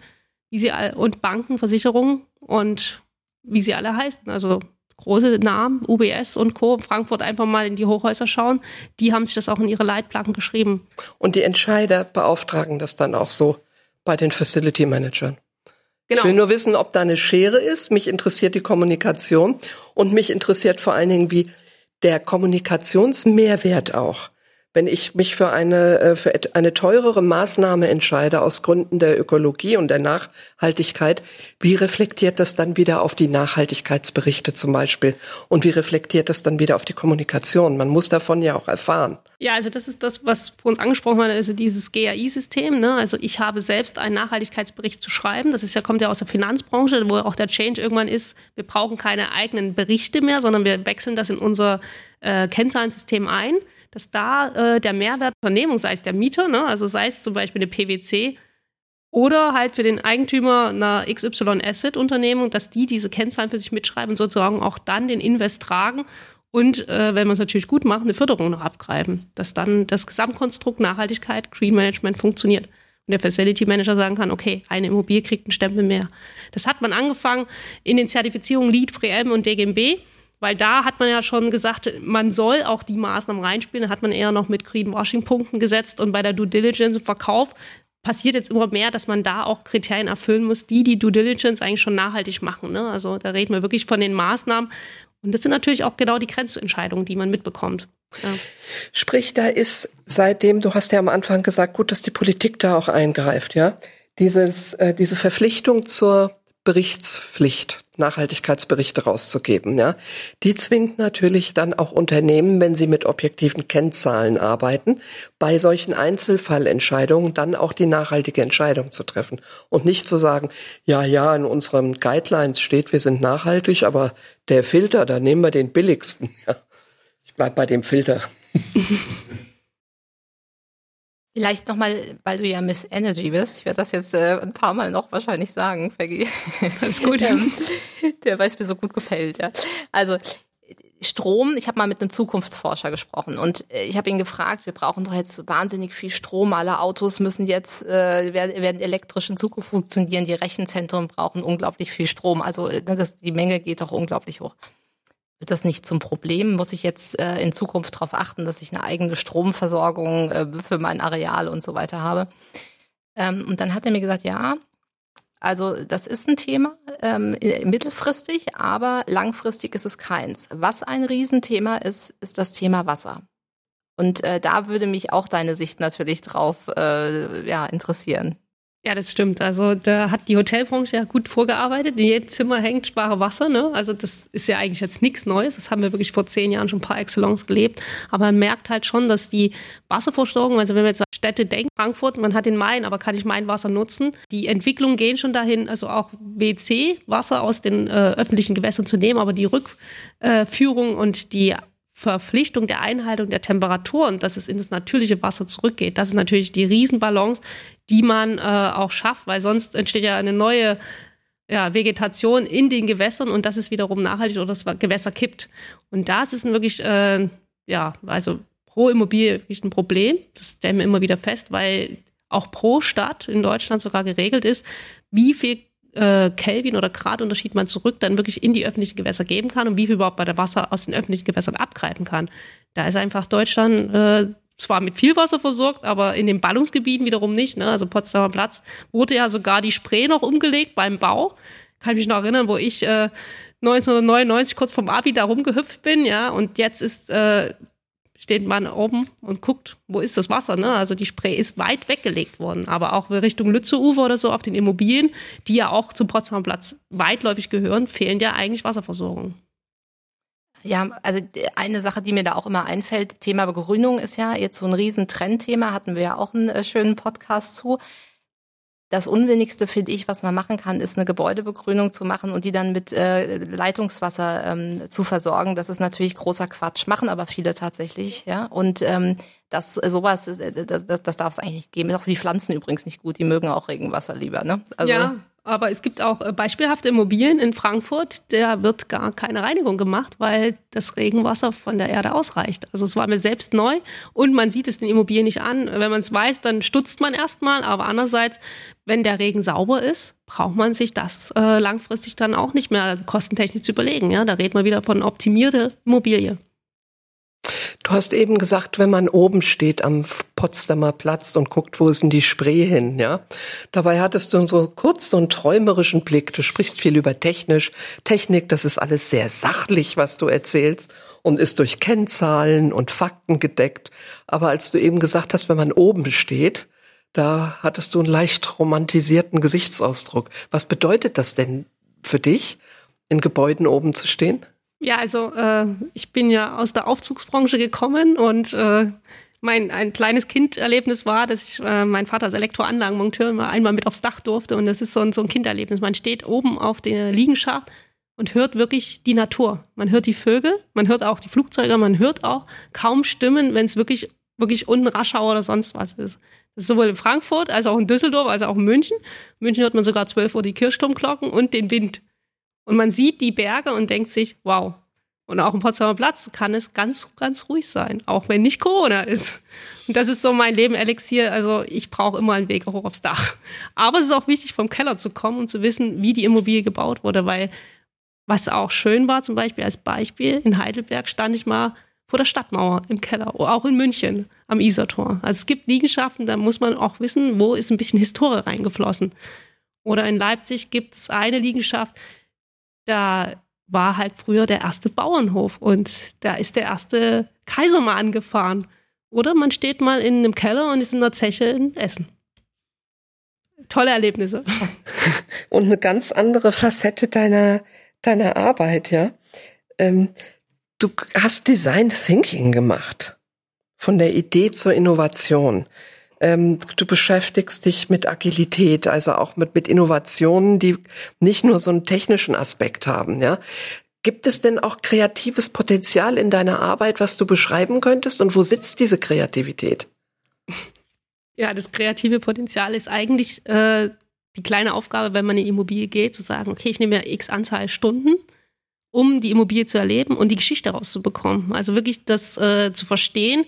wie sie all, und Banken, Versicherungen und wie sie alle heißen. Also große Namen, UBS und Co. Frankfurt einfach mal in die Hochhäuser schauen. Die haben sich das auch in ihre Leitplanken geschrieben. Und die Entscheider beauftragen das dann auch so bei den Facility Managern. Genau. Ich will nur wissen, ob da eine Schere ist. Mich interessiert die Kommunikation und mich interessiert vor allen Dingen, wie der Kommunikationsmehrwert auch wenn ich mich für eine, äh, für eine teurere Maßnahme entscheide aus Gründen der Ökologie und der Nachhaltigkeit, wie reflektiert das dann wieder auf die Nachhaltigkeitsberichte zum Beispiel? Und wie reflektiert das dann wieder auf die Kommunikation? Man muss davon ja auch erfahren. Ja, also das ist das, was vor uns angesprochen wurde, also dieses GAI-System. Ne? Also ich habe selbst einen Nachhaltigkeitsbericht zu schreiben. Das ist ja, kommt ja aus der Finanzbranche, wo auch der Change irgendwann ist, wir brauchen keine eigenen Berichte mehr, sondern wir wechseln das in unser äh, Kennzahlensystem ein dass da äh, der Mehrwert Unternehmung, sei es der Mieter, ne, also sei es zum Beispiel eine PwC oder halt für den Eigentümer einer XY-Asset-Unternehmung, dass die diese Kennzahlen für sich mitschreiben und sozusagen auch dann den Invest tragen und, äh, wenn man es natürlich gut macht, eine Förderung noch abgreifen, dass dann das Gesamtkonstrukt Nachhaltigkeit, Green Management funktioniert. Und der Facility Manager sagen kann, okay, eine Immobilie kriegt einen Stempel mehr. Das hat man angefangen in den Zertifizierungen LEED, PREM und DGMB. Weil da hat man ja schon gesagt, man soll auch die Maßnahmen reinspielen. Da hat man eher noch mit Greenwashing-Punkten gesetzt. Und bei der Due Diligence und Verkauf passiert jetzt immer mehr, dass man da auch Kriterien erfüllen muss, die die Due Diligence eigentlich schon nachhaltig machen. Ne? Also da reden wir wirklich von den Maßnahmen. Und das sind natürlich auch genau die Grenzentscheidungen, die man mitbekommt. Ja. Sprich, da ist seitdem, du hast ja am Anfang gesagt, gut, dass die Politik da auch eingreift, ja. Dieses, äh, diese Verpflichtung zur Berichtspflicht, Nachhaltigkeitsberichte rauszugeben. Ja, die zwingt natürlich dann auch Unternehmen, wenn sie mit objektiven Kennzahlen arbeiten, bei solchen Einzelfallentscheidungen dann auch die nachhaltige Entscheidung zu treffen und nicht zu sagen, ja, ja, in unseren Guidelines steht, wir sind nachhaltig, aber der Filter, da nehmen wir den billigsten. Ja, ich bleib bei dem Filter. Vielleicht nochmal, weil du ja Miss Energy bist. Ich werde das jetzt äh, ein paar Mal noch wahrscheinlich sagen, Peggy. Alles gut. ähm, der, weil es mir so gut gefällt, ja. Also Strom, ich habe mal mit einem Zukunftsforscher gesprochen und äh, ich habe ihn gefragt, wir brauchen doch jetzt wahnsinnig viel Strom, alle Autos müssen jetzt, äh, werden, werden elektrisch in Zukunft funktionieren, die Rechenzentren brauchen unglaublich viel Strom, also äh, das, die Menge geht doch unglaublich hoch wird das nicht zum Problem? Muss ich jetzt äh, in Zukunft darauf achten, dass ich eine eigene Stromversorgung äh, für mein Areal und so weiter habe? Ähm, und dann hat er mir gesagt, ja, also das ist ein Thema ähm, mittelfristig, aber langfristig ist es keins. Was ein Riesenthema ist, ist das Thema Wasser. Und äh, da würde mich auch deine Sicht natürlich drauf äh, ja, interessieren. Ja, das stimmt. Also da hat die Hotelbranche ja gut vorgearbeitet. In jedem Zimmer hängt spare Wasser. Ne? Also das ist ja eigentlich jetzt nichts Neues. Das haben wir wirklich vor zehn Jahren schon par excellence gelebt. Aber man merkt halt schon, dass die Wasserversorgung, also wenn wir jetzt an Städte denken, Frankfurt, man hat den Main, aber kann ich mein Wasser nutzen? Die Entwicklungen gehen schon dahin, also auch WC-Wasser aus den äh, öffentlichen Gewässern zu nehmen, aber die Rückführung und die Verpflichtung der Einhaltung der Temperatur und dass es in das natürliche Wasser zurückgeht. Das ist natürlich die Riesenbalance, die man äh, auch schafft, weil sonst entsteht ja eine neue ja, Vegetation in den Gewässern und das ist wiederum nachhaltig oder das Gewässer kippt. Und das ist wirklich, äh, ja, also pro Immobilie wirklich ein Problem. Das stellen wir immer wieder fest, weil auch pro Stadt in Deutschland sogar geregelt ist, wie viel äh, Kelvin oder Gradunterschied man zurück dann wirklich in die öffentlichen Gewässer geben kann und wie viel überhaupt bei der Wasser aus den öffentlichen Gewässern abgreifen kann. Da ist einfach Deutschland äh, zwar mit viel Wasser versorgt, aber in den Ballungsgebieten wiederum nicht. Ne? Also Potsdamer Platz wurde ja sogar die Spree noch umgelegt beim Bau. Kann ich mich noch erinnern, wo ich äh, 1999 kurz vom Abi da rumgehüpft bin, ja, und jetzt ist äh, steht man oben und guckt, wo ist das Wasser. Ne? Also die Spree ist weit weggelegt worden, aber auch Richtung Lützeufer oder so auf den Immobilien, die ja auch zum Potsdamer Platz weitläufig gehören, fehlen ja eigentlich Wasserversorgung. Ja, also eine Sache, die mir da auch immer einfällt, Thema Begrünung ist ja jetzt so ein Riesentrendthema, hatten wir ja auch einen äh, schönen Podcast zu das Unsinnigste finde ich, was man machen kann, ist eine Gebäudebegrünung zu machen und die dann mit äh, Leitungswasser ähm, zu versorgen. Das ist natürlich großer Quatsch, machen aber viele tatsächlich, ja. Und ähm, das sowas, äh, das, das, das darf es eigentlich nicht geben. Ist auch für die Pflanzen übrigens nicht gut. Die mögen auch Regenwasser lieber, ne? Also, ja, Aber es gibt auch äh, beispielhafte Immobilien in Frankfurt, da wird gar keine Reinigung gemacht, weil das Regenwasser von der Erde ausreicht. Also es war mir selbst neu und man sieht es den Immobilien nicht an. Wenn man es weiß, dann stutzt man erstmal, aber andererseits, wenn der Regen sauber ist, braucht man sich das äh, langfristig dann auch nicht mehr kostentechnisch zu überlegen. Ja? Da redet man wieder von optimierter Immobilie. Du hast eben gesagt, wenn man oben steht am Potsdamer Platz und guckt, wo ist denn die Spree hin, ja? Dabei hattest du so kurz so einen träumerischen Blick. Du sprichst viel über technisch, Technik, das ist alles sehr sachlich, was du erzählst und ist durch Kennzahlen und Fakten gedeckt. Aber als du eben gesagt hast, wenn man oben steht, da hattest du einen leicht romantisierten Gesichtsausdruck. Was bedeutet das denn für dich, in Gebäuden oben zu stehen? Ja, also äh, ich bin ja aus der Aufzugsbranche gekommen und äh, mein ein kleines Kinderlebnis war, dass ich äh, mein Vater als Elektroanlagenmonteur immer einmal mit aufs Dach durfte und das ist so ein, so ein Kindererlebnis. Man steht oben auf der Liegenschaft und hört wirklich die Natur. Man hört die Vögel, man hört auch die Flugzeuge, man hört auch kaum Stimmen, wenn es wirklich wirklich unten Raschau oder sonst was ist. Das ist sowohl in Frankfurt als auch in Düsseldorf als auch in München. In München hört man sogar 12 Uhr die Kirchturmglocken und den Wind. Und man sieht die Berge und denkt sich, wow. Und auch im Potsdamer Platz kann es ganz, ganz ruhig sein, auch wenn nicht Corona ist. Und das ist so mein Leben Elixier. Also ich brauche immer einen Weg hoch aufs Dach. Aber es ist auch wichtig, vom Keller zu kommen und zu wissen, wie die Immobilie gebaut wurde, weil was auch schön war, zum Beispiel als Beispiel, in Heidelberg stand ich mal vor der Stadtmauer im Keller, auch in München am Isartor. Also es gibt Liegenschaften, da muss man auch wissen, wo ist ein bisschen Historie reingeflossen. Oder in Leipzig gibt es eine Liegenschaft, da war halt früher der erste Bauernhof und da ist der erste Kaiser mal angefahren. Oder man steht mal in einem Keller und ist in der Zeche in Essen. Tolle Erlebnisse. Und eine ganz andere Facette deiner, deiner Arbeit, ja. Ähm, du hast Design Thinking gemacht. Von der Idee zur Innovation. Ähm, du beschäftigst dich mit Agilität, also auch mit, mit Innovationen, die nicht nur so einen technischen Aspekt haben, ja. Gibt es denn auch kreatives Potenzial in deiner Arbeit, was du beschreiben könntest? Und wo sitzt diese Kreativität? Ja, das kreative Potenzial ist eigentlich äh, die kleine Aufgabe, wenn man in die Immobilie geht, zu sagen, okay, ich nehme ja x Anzahl Stunden, um die Immobilie zu erleben und die Geschichte rauszubekommen. Also wirklich das äh, zu verstehen,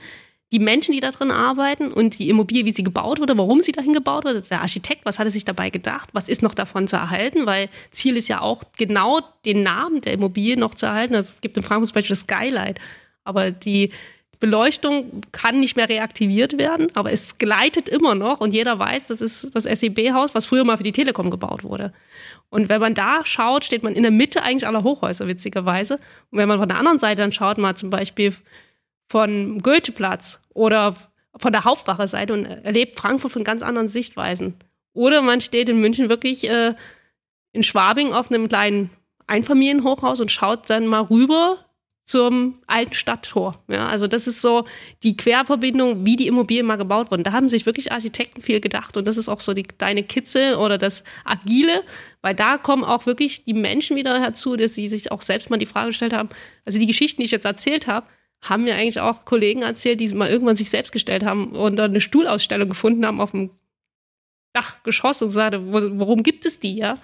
die Menschen, die da drin arbeiten und die Immobilie, wie sie gebaut wurde, warum sie dahin gebaut wurde, der Architekt, was hat er sich dabei gedacht, was ist noch davon zu erhalten, weil Ziel ist ja auch genau den Namen der Immobilie noch zu erhalten. Also es gibt in Frankfurt zum Beispiel das Skylight, aber die Beleuchtung kann nicht mehr reaktiviert werden, aber es gleitet immer noch und jeder weiß, das ist das SEB-Haus, was früher mal für die Telekom gebaut wurde. Und wenn man da schaut, steht man in der Mitte eigentlich aller Hochhäuser, witzigerweise. Und wenn man von der anderen Seite dann schaut, mal zum Beispiel von Goetheplatz oder von der Hauptwache-Seite und erlebt Frankfurt von ganz anderen Sichtweisen. Oder man steht in München wirklich äh, in Schwabing auf einem kleinen Einfamilienhochhaus und schaut dann mal rüber zum alten Stadttor. Ja, also das ist so die Querverbindung, wie die Immobilien mal gebaut wurden. Da haben sich wirklich Architekten viel gedacht und das ist auch so die deine Kitzel oder das Agile, weil da kommen auch wirklich die Menschen wieder herzu, dass sie sich auch selbst mal die Frage gestellt haben. Also die Geschichten, die ich jetzt erzählt habe, haben mir eigentlich auch Kollegen erzählt, die mal irgendwann sich selbst gestellt haben und dann eine Stuhlausstellung gefunden haben auf dem Dachgeschoss und gesagt, warum gibt es die, ja?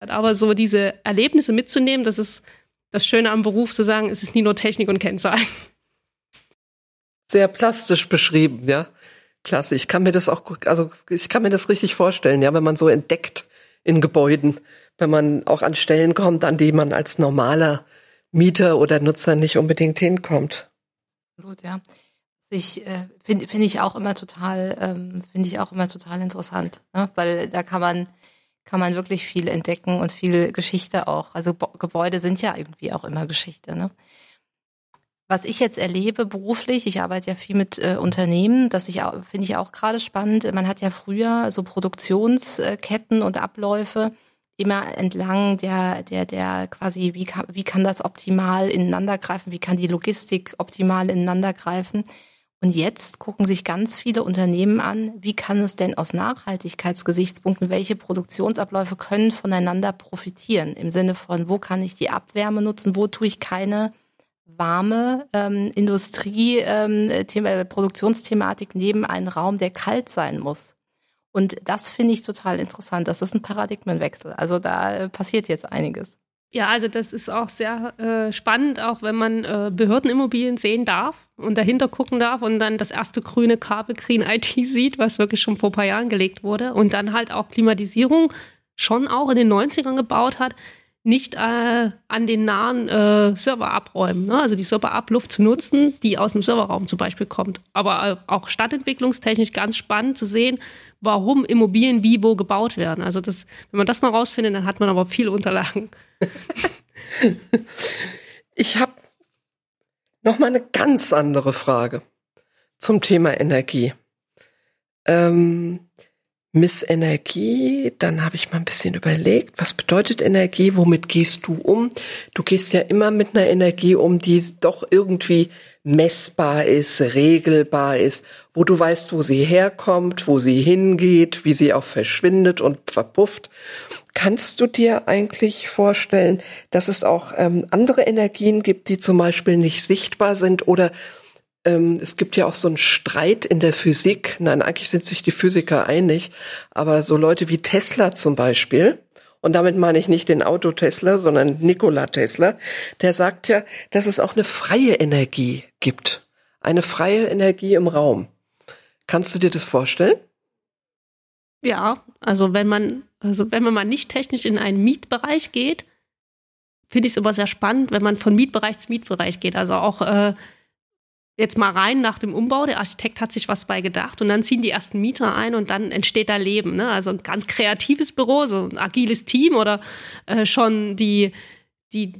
Aber so diese Erlebnisse mitzunehmen, das ist das Schöne am Beruf, zu sagen, es ist nie nur Technik und Kennzahlen. Sehr plastisch beschrieben, ja. Klasse. Ich kann mir das auch, also ich kann mir das richtig vorstellen, ja, wenn man so entdeckt in Gebäuden, wenn man auch an Stellen kommt, an die man als normaler Mieter oder Nutzer nicht unbedingt hinkommt. Absolut, ja. Ich äh, finde finde ich auch immer total ähm, finde ich auch immer total interessant, ne? weil da kann man kann man wirklich viel entdecken und viel Geschichte auch. Also Bo Gebäude sind ja irgendwie auch immer Geschichte. Ne? Was ich jetzt erlebe beruflich, ich arbeite ja viel mit äh, Unternehmen, das ich finde ich auch gerade spannend. Man hat ja früher so Produktionsketten und Abläufe immer entlang der, der, der quasi, wie kann, wie kann das optimal ineinander greifen, wie kann die Logistik optimal ineinander greifen. Und jetzt gucken sich ganz viele Unternehmen an, wie kann es denn aus Nachhaltigkeitsgesichtspunkten, welche Produktionsabläufe können voneinander profitieren, im Sinne von, wo kann ich die Abwärme nutzen, wo tue ich keine warme ähm, Industrie, ähm, Thema, Produktionsthematik neben einen Raum, der kalt sein muss. Und das finde ich total interessant. Das ist ein Paradigmenwechsel. Also da äh, passiert jetzt einiges. Ja, also das ist auch sehr äh, spannend, auch wenn man äh, Behördenimmobilien sehen darf und dahinter gucken darf und dann das erste grüne Kabel Green IT sieht, was wirklich schon vor ein paar Jahren gelegt wurde und dann halt auch Klimatisierung schon auch in den 90ern gebaut hat, nicht äh, an den nahen äh, Server abräumen. Ne? Also die Serverabluft zu nutzen, die aus dem Serverraum zum Beispiel kommt. Aber äh, auch stadtentwicklungstechnisch ganz spannend zu sehen, warum Immobilien wie wo gebaut werden. Also das, wenn man das noch rausfindet, dann hat man aber viele Unterlagen. ich habe noch mal eine ganz andere Frage zum Thema Energie. Ähm, Miss Energie, dann habe ich mal ein bisschen überlegt, was bedeutet Energie, womit gehst du um? Du gehst ja immer mit einer Energie um, die doch irgendwie messbar ist, regelbar ist, wo du weißt, wo sie herkommt, wo sie hingeht, wie sie auch verschwindet und verpufft. Kannst du dir eigentlich vorstellen, dass es auch ähm, andere Energien gibt, die zum Beispiel nicht sichtbar sind oder es gibt ja auch so einen Streit in der Physik. Nein, eigentlich sind sich die Physiker einig, aber so Leute wie Tesla zum Beispiel, und damit meine ich nicht den Auto Tesla, sondern Nikola Tesla, der sagt ja, dass es auch eine freie Energie gibt. Eine freie Energie im Raum. Kannst du dir das vorstellen? Ja, also wenn man, also wenn man mal nicht technisch in einen Mietbereich geht, finde ich es immer sehr spannend, wenn man von Mietbereich zu Mietbereich geht. Also auch äh, jetzt mal rein nach dem Umbau. Der Architekt hat sich was bei gedacht und dann ziehen die ersten Mieter ein und dann entsteht da Leben. Ne? Also ein ganz kreatives Büro, so ein agiles Team oder äh, schon die, die,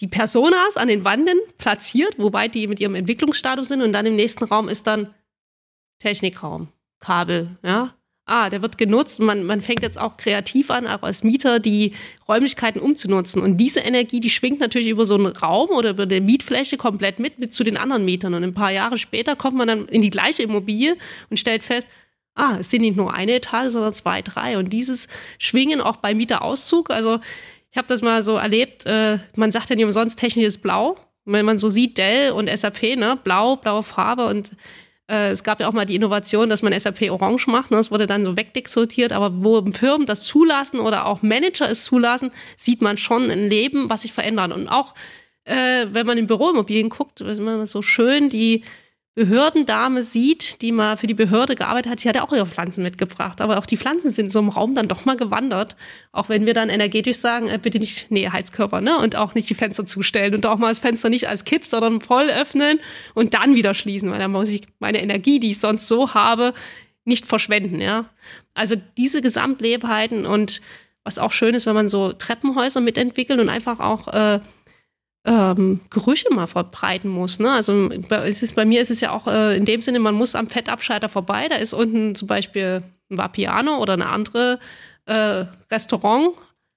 die Personas an den Wanden platziert, wobei die mit ihrem Entwicklungsstatus sind und dann im nächsten Raum ist dann Technikraum, Kabel, ja, ah, der wird genutzt und man, man fängt jetzt auch kreativ an, auch als Mieter die Räumlichkeiten umzunutzen. Und diese Energie, die schwingt natürlich über so einen Raum oder über eine Mietfläche komplett mit, mit zu den anderen Mietern. Und ein paar Jahre später kommt man dann in die gleiche Immobilie und stellt fest, ah, es sind nicht nur eine Etage, sondern zwei, drei. Und dieses Schwingen auch bei Mieterauszug, also ich habe das mal so erlebt, äh, man sagt ja nicht umsonst technisches Blau. Wenn man so sieht, Dell und SAP, ne, blau, blaue Farbe und äh, es gab ja auch mal die Innovation, dass man SAP Orange macht. Ne? Das wurde dann so wegdexortiert. Aber wo Firmen das zulassen oder auch Manager es zulassen, sieht man schon ein Leben, was sich verändert. Und auch äh, wenn man in Büroimmobilien guckt, wenn man so schön die Behördendame sieht, die mal für die Behörde gearbeitet hat, sie hat ja auch ihre Pflanzen mitgebracht. Aber auch die Pflanzen sind so im Raum dann doch mal gewandert. Auch wenn wir dann energetisch sagen, äh, bitte nicht, nee, Heizkörper, ne? Und auch nicht die Fenster zustellen und auch mal das Fenster nicht als Kipp, sondern voll öffnen und dann wieder schließen, weil dann muss ich meine Energie, die ich sonst so habe, nicht verschwenden, ja. Also diese Gesamtlebheiten und was auch schön ist, wenn man so Treppenhäuser mitentwickelt und einfach auch äh, ähm, Gerüche mal verbreiten muss. Ne? Also es ist, bei mir ist es ja auch äh, in dem Sinne, man muss am Fettabscheider vorbei. Da ist unten zum Beispiel ein Vapiano oder eine andere äh, Restaurant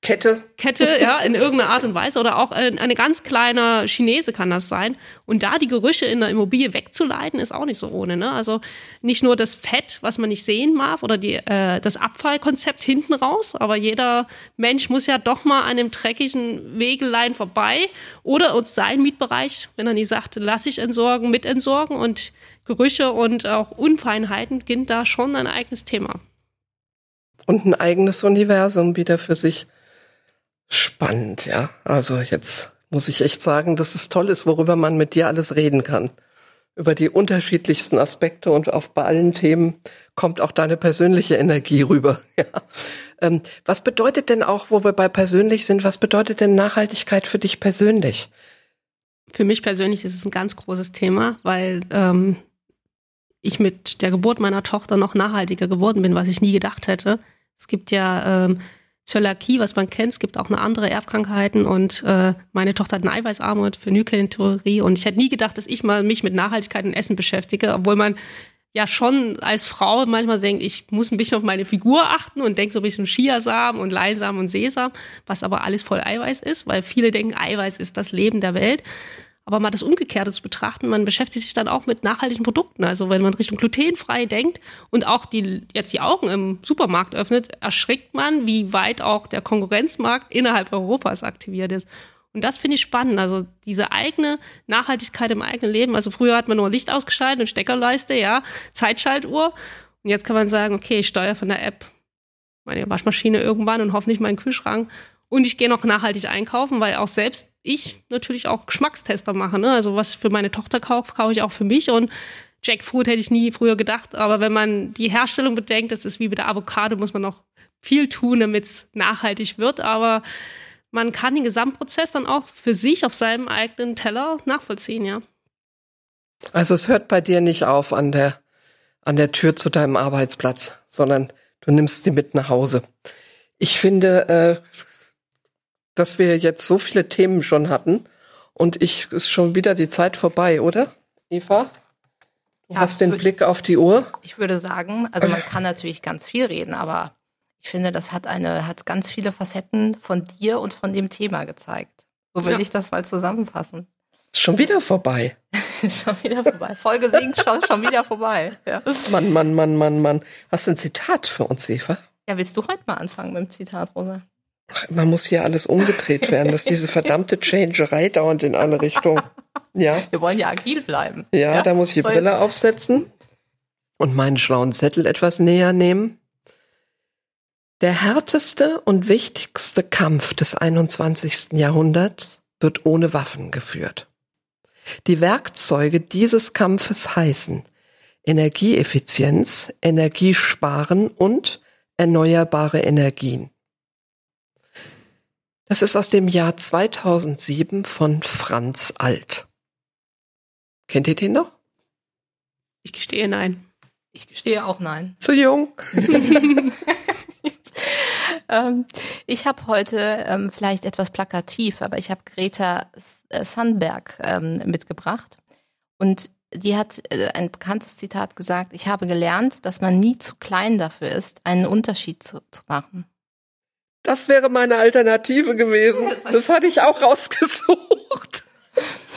Kette. Kette, ja, in irgendeiner Art und Weise. Oder auch eine ganz kleine Chinese kann das sein. Und da die Gerüche in der Immobilie wegzuleiten, ist auch nicht so ohne. Ne? Also nicht nur das Fett, was man nicht sehen mag, oder die, äh, das Abfallkonzept hinten raus, aber jeder Mensch muss ja doch mal an dem dreckigen Wegelein vorbei oder uns sein Mietbereich, wenn er nicht sagt, lass ich entsorgen, mit entsorgen und Gerüche und auch Unfeinheiten sind da schon ein eigenes Thema. Und ein eigenes Universum wieder für sich. Spannend, ja. Also jetzt muss ich echt sagen, dass es toll ist, worüber man mit dir alles reden kann. Über die unterschiedlichsten Aspekte und auf bei allen Themen kommt auch deine persönliche Energie rüber. Ja. Ähm, was bedeutet denn auch, wo wir bei persönlich sind, was bedeutet denn Nachhaltigkeit für dich persönlich? Für mich persönlich ist es ein ganz großes Thema, weil ähm, ich mit der Geburt meiner Tochter noch nachhaltiger geworden bin, was ich nie gedacht hätte. Es gibt ja ähm, Zöliakie, was man kennt. Es gibt auch eine andere Erbkrankheiten und äh, meine Tochter hat eine Eiweißarmut, Phenylketonurie und ich hätte nie gedacht, dass ich mal mich mit Nachhaltigkeit und Essen beschäftige, obwohl man ja schon als Frau manchmal denkt, ich muss ein bisschen auf meine Figur achten und denke so ein bisschen Chiasamen und Leinsamen und Sesam, was aber alles voll Eiweiß ist, weil viele denken, Eiweiß ist das Leben der Welt. Aber mal das Umgekehrte zu betrachten, man beschäftigt sich dann auch mit nachhaltigen Produkten. Also wenn man Richtung glutenfrei denkt und auch die, jetzt die Augen im Supermarkt öffnet, erschrickt man, wie weit auch der Konkurrenzmarkt innerhalb Europas aktiviert ist. Und das finde ich spannend. Also diese eigene Nachhaltigkeit im eigenen Leben. Also früher hat man nur Licht ausgeschaltet und Steckerleiste, ja, Zeitschaltuhr. Und jetzt kann man sagen, okay, ich steuere von der App meine Waschmaschine irgendwann und hoffentlich meinen Kühlschrank. Und ich gehe noch nachhaltig einkaufen, weil auch selbst ich natürlich auch Geschmackstester mache. Ne? Also was für meine Tochter kaufe, kaufe ich auch für mich. Und Jackfruit hätte ich nie früher gedacht. Aber wenn man die Herstellung bedenkt, das ist wie mit der Avocado, muss man noch viel tun, damit es nachhaltig wird. Aber man kann den Gesamtprozess dann auch für sich auf seinem eigenen Teller nachvollziehen, ja. Also es hört bei dir nicht auf an der, an der Tür zu deinem Arbeitsplatz, sondern du nimmst sie mit nach Hause. Ich finde, äh, dass wir jetzt so viele Themen schon hatten und ich ist schon wieder die Zeit vorbei, oder? Eva? Du ja, hast den Blick auf die Uhr. Ich würde sagen, also man kann natürlich ganz viel reden, aber ich finde, das hat eine, hat ganz viele Facetten von dir und von dem Thema gezeigt. So will ja. ich das mal zusammenfassen. Ist schon wieder vorbei. schon wieder vorbei. Folge 7 schon, schon wieder vorbei. Ja. Mann, Mann, Mann, Mann, Mann. Hast du ein Zitat für uns, Eva? Ja, willst du heute mal anfangen mit dem Zitat, Rosa? Man muss hier alles umgedreht werden, dass diese verdammte Changerei dauernd in eine Richtung. Ja. Wir wollen ja agil bleiben. Ja, ja? da muss ich die Brille aufsetzen und meinen schlauen Zettel etwas näher nehmen. Der härteste und wichtigste Kampf des 21. Jahrhunderts wird ohne Waffen geführt. Die Werkzeuge dieses Kampfes heißen Energieeffizienz, Energiesparen und erneuerbare Energien. Das ist aus dem Jahr 2007 von Franz Alt. Kennt ihr den noch? Ich gestehe nein. Ich gestehe auch nein. Zu jung. ähm, ich habe heute ähm, vielleicht etwas plakativ, aber ich habe Greta äh, Sandberg ähm, mitgebracht. Und die hat äh, ein bekanntes Zitat gesagt, ich habe gelernt, dass man nie zu klein dafür ist, einen Unterschied zu, zu machen. Das wäre meine Alternative gewesen. Das hatte ich auch rausgesucht.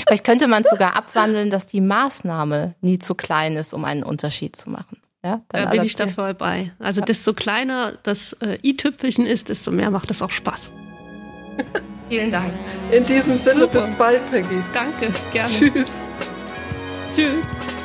Vielleicht könnte man es sogar abwandeln, dass die Maßnahme nie zu klein ist, um einen Unterschied zu machen. Ja, da bin ich da voll bei. Also desto kleiner das äh, i-Tüpfelchen ist, desto mehr macht es auch Spaß. Vielen Dank. In diesem Sinne, Super. bis bald, Peggy. Danke, gerne. Tschüss. Tschüss.